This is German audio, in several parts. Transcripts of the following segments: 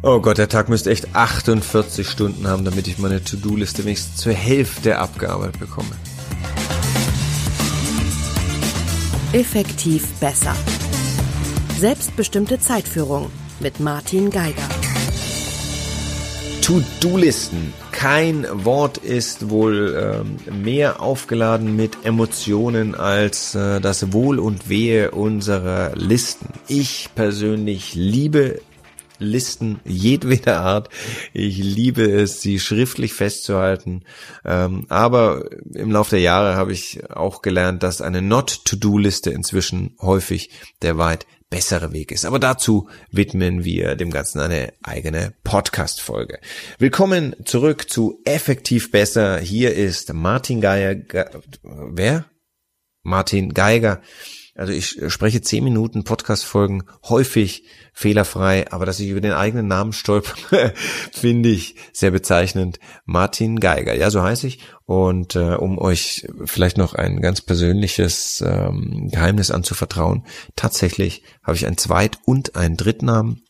Oh Gott, der Tag müsste echt 48 Stunden haben, damit ich meine To-Do-Liste wenigstens zur Hälfte abgearbeitet bekomme. Effektiv besser. Selbstbestimmte Zeitführung mit Martin Geiger. To-Do-Listen. Kein Wort ist wohl ähm, mehr aufgeladen mit Emotionen als äh, das Wohl und Wehe unserer Listen. Ich persönlich liebe Listen jedweder Art. Ich liebe es, sie schriftlich festzuhalten. Ähm, aber im Laufe der Jahre habe ich auch gelernt, dass eine Not-to-Do-Liste inzwischen häufig der weit bessere Weg ist. Aber dazu widmen wir dem Ganzen eine eigene Podcast-Folge. Willkommen zurück zu Effektiv Besser. Hier ist Martin Geiger. Ge wer? Martin Geiger also ich spreche zehn Minuten Podcast-Folgen häufig fehlerfrei, aber dass ich über den eigenen Namen stolper, finde ich sehr bezeichnend. Martin Geiger, ja, so heiße ich. Und äh, um euch vielleicht noch ein ganz persönliches ähm, Geheimnis anzuvertrauen, tatsächlich habe ich einen Zweit- und einen Drittnamen.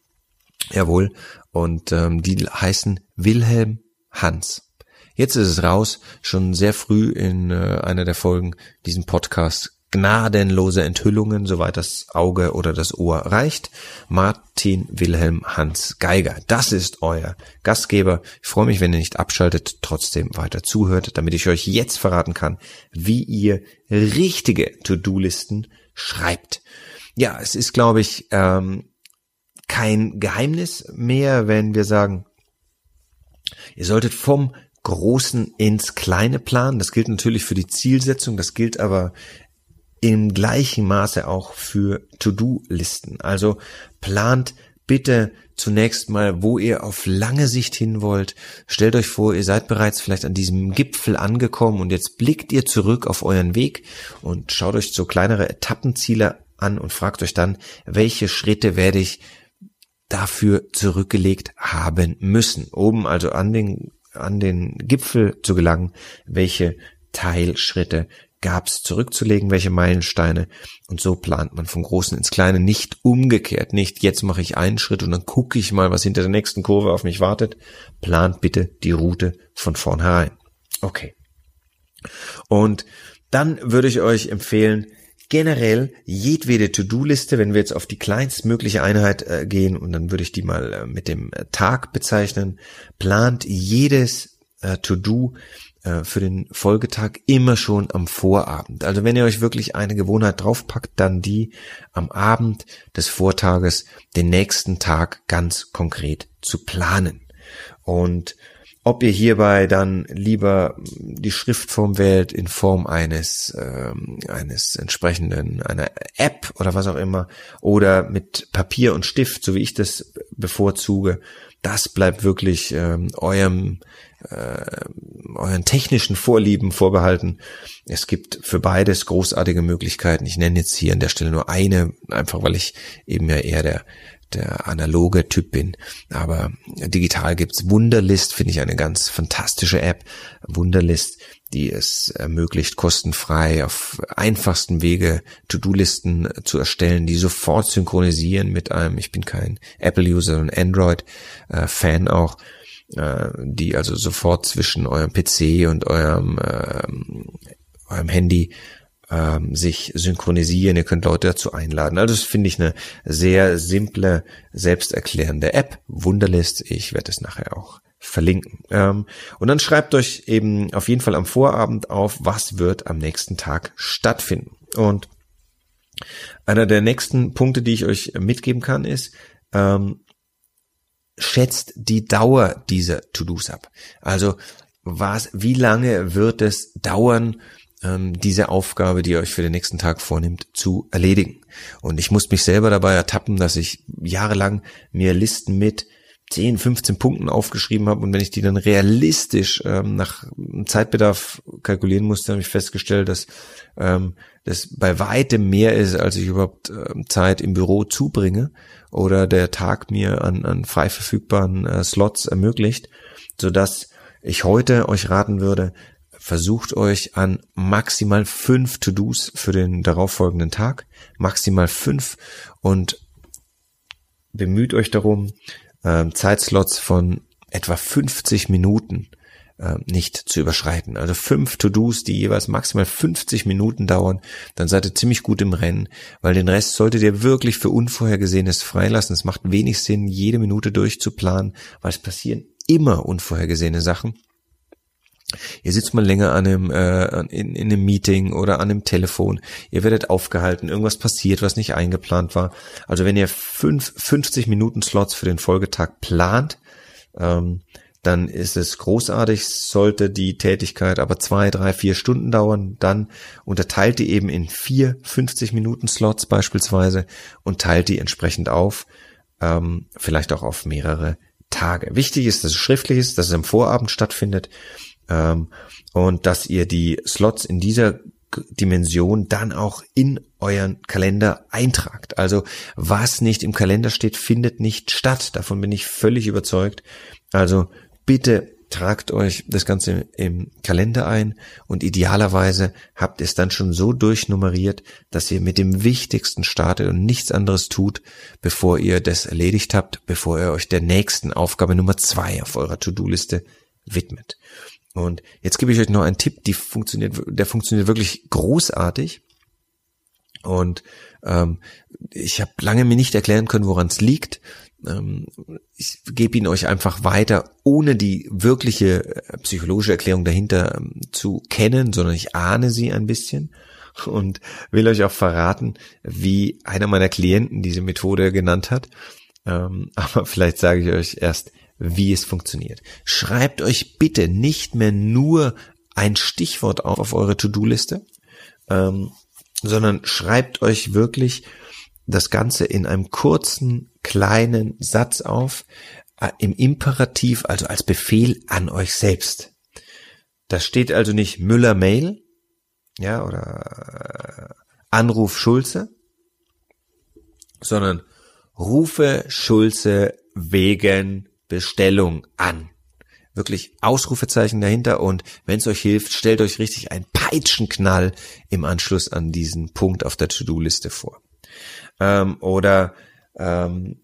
Jawohl. Und ähm, die heißen Wilhelm Hans. Jetzt ist es raus, schon sehr früh in äh, einer der Folgen diesen Podcast gnadenlose Enthüllungen, soweit das Auge oder das Ohr reicht. Martin Wilhelm Hans Geiger. Das ist euer Gastgeber. Ich freue mich, wenn ihr nicht abschaltet, trotzdem weiter zuhört, damit ich euch jetzt verraten kann, wie ihr richtige To-Do-Listen schreibt. Ja, es ist, glaube ich, ähm, kein Geheimnis mehr, wenn wir sagen, ihr solltet vom Großen ins Kleine planen. Das gilt natürlich für die Zielsetzung, das gilt aber im gleichen Maße auch für To-Do-Listen. Also plant bitte zunächst mal, wo ihr auf lange Sicht hin wollt. Stellt euch vor, ihr seid bereits vielleicht an diesem Gipfel angekommen und jetzt blickt ihr zurück auf euren Weg und schaut euch so kleinere Etappenziele an und fragt euch dann, welche Schritte werde ich dafür zurückgelegt haben müssen. Oben also an den, an den Gipfel zu gelangen, welche Teilschritte gab's zurückzulegen, welche Meilensteine. Und so plant man vom Großen ins Kleine, nicht umgekehrt, nicht jetzt mache ich einen Schritt und dann gucke ich mal, was hinter der nächsten Kurve auf mich wartet. Plant bitte die Route von vornherein. Okay. Und dann würde ich euch empfehlen, generell jedwede To-Do-Liste, wenn wir jetzt auf die kleinstmögliche Einheit äh, gehen und dann würde ich die mal äh, mit dem äh, Tag bezeichnen, plant jedes äh, To-Do äh, für den Folgetag immer schon am Vorabend. Also wenn ihr euch wirklich eine Gewohnheit draufpackt, dann die am Abend des Vortages den nächsten Tag ganz konkret zu planen. Und ob ihr hierbei dann lieber die Schriftform wählt in Form eines ähm, eines entsprechenden einer App oder was auch immer oder mit Papier und Stift, so wie ich das bevorzuge, das bleibt wirklich ähm, eurem äh, euren technischen Vorlieben vorbehalten. Es gibt für beides großartige Möglichkeiten. Ich nenne jetzt hier an der Stelle nur eine, einfach weil ich eben ja eher der der analoge Typ bin. Aber digital gibt's Wunderlist, finde ich eine ganz fantastische App. Wunderlist, die es ermöglicht, kostenfrei auf einfachsten Wege To-Do-Listen zu erstellen, die sofort synchronisieren mit einem, ich bin kein Apple-User, sondern Android-Fan äh, auch, äh, die also sofort zwischen eurem PC und eurem, äh, eurem Handy ähm, sich synchronisieren. Ihr könnt Leute dazu einladen. Also das finde ich eine sehr simple, selbsterklärende App. Wunderlist. Ich werde es nachher auch verlinken. Ähm, und dann schreibt euch eben auf jeden Fall am Vorabend auf, was wird am nächsten Tag stattfinden. Und einer der nächsten Punkte, die ich euch mitgeben kann, ist, ähm, schätzt die Dauer dieser To-Dos ab. Also was, wie lange wird es dauern, ähm, diese Aufgabe, die ihr euch für den nächsten Tag vornimmt, zu erledigen? Und ich muss mich selber dabei ertappen, dass ich jahrelang mir Listen mit 10, 15 Punkten aufgeschrieben habe und wenn ich die dann realistisch ähm, nach Zeitbedarf kalkulieren musste, habe ich festgestellt, dass ähm, das bei weitem mehr ist, als ich überhaupt ähm, Zeit im Büro zubringe oder der Tag mir an, an frei verfügbaren äh, Slots ermöglicht, so dass ich heute euch raten würde, versucht euch an maximal fünf To-Dos für den darauffolgenden Tag, maximal fünf und bemüht euch darum, ähm, Zeitslots von etwa 50 Minuten äh, nicht zu überschreiten. Also fünf To-Dos, die jeweils maximal 50 Minuten dauern, dann seid ihr ziemlich gut im Rennen, weil den Rest solltet ihr wirklich für Unvorhergesehenes freilassen. Es macht wenig Sinn, jede Minute durchzuplanen, weil es passieren immer unvorhergesehene Sachen. Ihr sitzt mal länger an einem, äh, in, in einem Meeting oder an einem Telefon. Ihr werdet aufgehalten, irgendwas passiert, was nicht eingeplant war. Also wenn ihr fünf, 50 Minuten Slots für den Folgetag plant, ähm, dann ist es großartig. Sollte die Tätigkeit aber zwei, drei, vier Stunden dauern, dann unterteilt die eben in vier 50 Minuten Slots beispielsweise und teilt die entsprechend auf, ähm, vielleicht auch auf mehrere Tage. Wichtig ist, dass es schriftlich ist, dass es am Vorabend stattfindet ähm, und dass ihr die Slots in dieser Dimension dann auch in euren Kalender eintragt. Also was nicht im Kalender steht, findet nicht statt. Davon bin ich völlig überzeugt. Also bitte tragt euch das Ganze im Kalender ein und idealerweise habt es dann schon so durchnummeriert, dass ihr mit dem Wichtigsten startet und nichts anderes tut, bevor ihr das erledigt habt, bevor ihr euch der nächsten Aufgabe Nummer zwei auf eurer To-Do-Liste widmet. Und jetzt gebe ich euch noch einen Tipp, die funktioniert, der funktioniert wirklich großartig. Und ähm, ich habe lange mir nicht erklären können, woran es liegt. Ähm, ich gebe ihn euch einfach weiter, ohne die wirkliche äh, psychologische Erklärung dahinter ähm, zu kennen, sondern ich ahne sie ein bisschen und will euch auch verraten, wie einer meiner Klienten diese Methode genannt hat. Ähm, aber vielleicht sage ich euch erst, wie es funktioniert. Schreibt euch bitte nicht mehr nur ein Stichwort auf auf eure To-Do-Liste, ähm, sondern schreibt euch wirklich das Ganze in einem kurzen, kleinen Satz auf, äh, im Imperativ, also als Befehl an euch selbst. Da steht also nicht Müller Mail, ja, oder äh, Anruf Schulze, sondern rufe Schulze wegen Bestellung an. Wirklich Ausrufezeichen dahinter und wenn es euch hilft, stellt euch richtig ein Peitschenknall im Anschluss an diesen Punkt auf der To-Do-Liste vor. Ähm, oder ähm,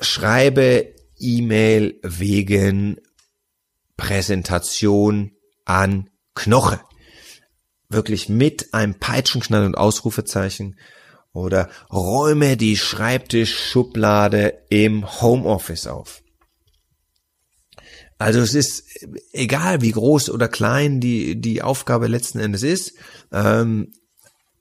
schreibe E-Mail wegen Präsentation an Knoche. Wirklich mit einem Peitschenknall und Ausrufezeichen oder räume die Schreibtischschublade im Homeoffice auf. Also es ist egal, wie groß oder klein die, die Aufgabe letzten Endes ist, ähm,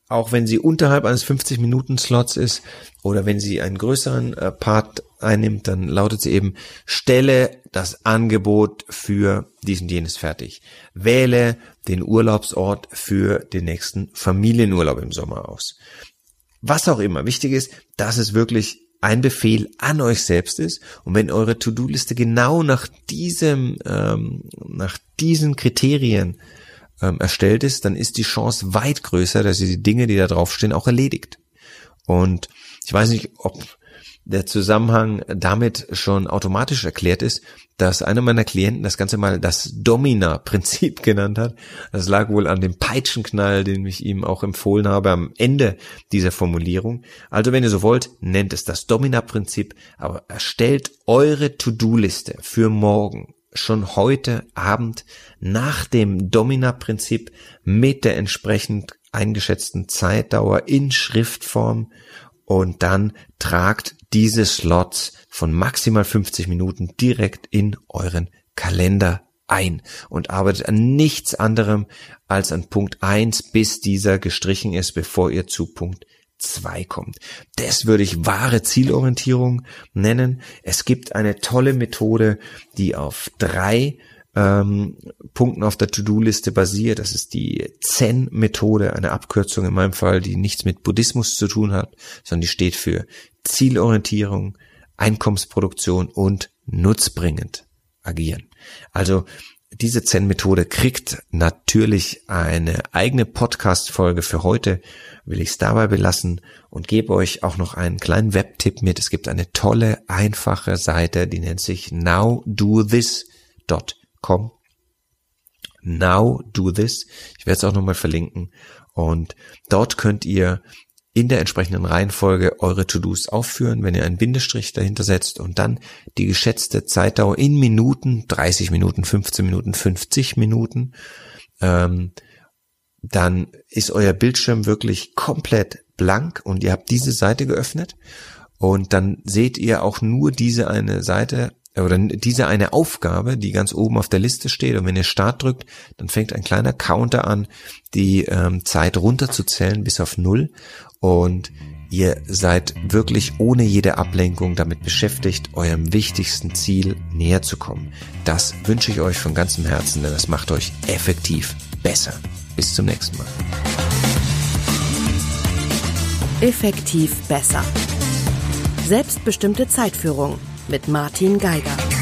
auch wenn sie unterhalb eines 50-Minuten-Slots ist oder wenn sie einen größeren äh, Part einnimmt, dann lautet sie eben, stelle das Angebot für diesen jenes fertig. Wähle den Urlaubsort für den nächsten Familienurlaub im Sommer aus. Was auch immer. Wichtig ist, dass es wirklich ein Befehl an euch selbst ist. Und wenn eure To-Do-Liste genau nach diesem, ähm, nach diesen Kriterien ähm, erstellt ist, dann ist die Chance weit größer, dass ihr die Dinge, die da draufstehen, auch erledigt. Und ich weiß nicht, ob der Zusammenhang damit schon automatisch erklärt ist, dass einer meiner Klienten das Ganze mal das Domina-Prinzip genannt hat. Das lag wohl an dem Peitschenknall, den ich ihm auch empfohlen habe am Ende dieser Formulierung. Also wenn ihr so wollt, nennt es das Domina-Prinzip, aber erstellt eure To-Do-Liste für morgen schon heute Abend nach dem Domina-Prinzip mit der entsprechend eingeschätzten Zeitdauer in Schriftform und dann tragt diese Slots von maximal 50 Minuten direkt in euren Kalender ein und arbeitet an nichts anderem als an Punkt 1, bis dieser gestrichen ist, bevor ihr zu Punkt 2 kommt. Das würde ich wahre Zielorientierung nennen. Es gibt eine tolle Methode, die auf drei ähm, Punkten auf der To-Do-Liste basiert. Das ist die Zen-Methode, eine Abkürzung in meinem Fall, die nichts mit Buddhismus zu tun hat, sondern die steht für Zielorientierung, Einkommensproduktion und nutzbringend agieren. Also diese Zen-Methode kriegt natürlich eine eigene Podcast-Folge für heute, will ich es dabei belassen und gebe euch auch noch einen kleinen Webtipp mit. Es gibt eine tolle, einfache Seite, die nennt sich nowdothis.com. Now do this. Ich werde es auch nochmal verlinken. Und dort könnt ihr in der entsprechenden Reihenfolge eure To-Dos aufführen, wenn ihr einen Bindestrich dahinter setzt und dann die geschätzte Zeitdauer in Minuten, 30 Minuten, 15 Minuten, 50 Minuten, ähm, dann ist euer Bildschirm wirklich komplett blank und ihr habt diese Seite geöffnet und dann seht ihr auch nur diese eine Seite oder diese eine Aufgabe, die ganz oben auf der Liste steht. Und wenn ihr Start drückt, dann fängt ein kleiner Counter an, die ähm, Zeit runterzuzählen bis auf Null. Und ihr seid wirklich ohne jede Ablenkung damit beschäftigt, eurem wichtigsten Ziel näher zu kommen. Das wünsche ich euch von ganzem Herzen, denn das macht euch effektiv besser. Bis zum nächsten Mal. Effektiv besser. Selbstbestimmte Zeitführung mit Martin Geiger.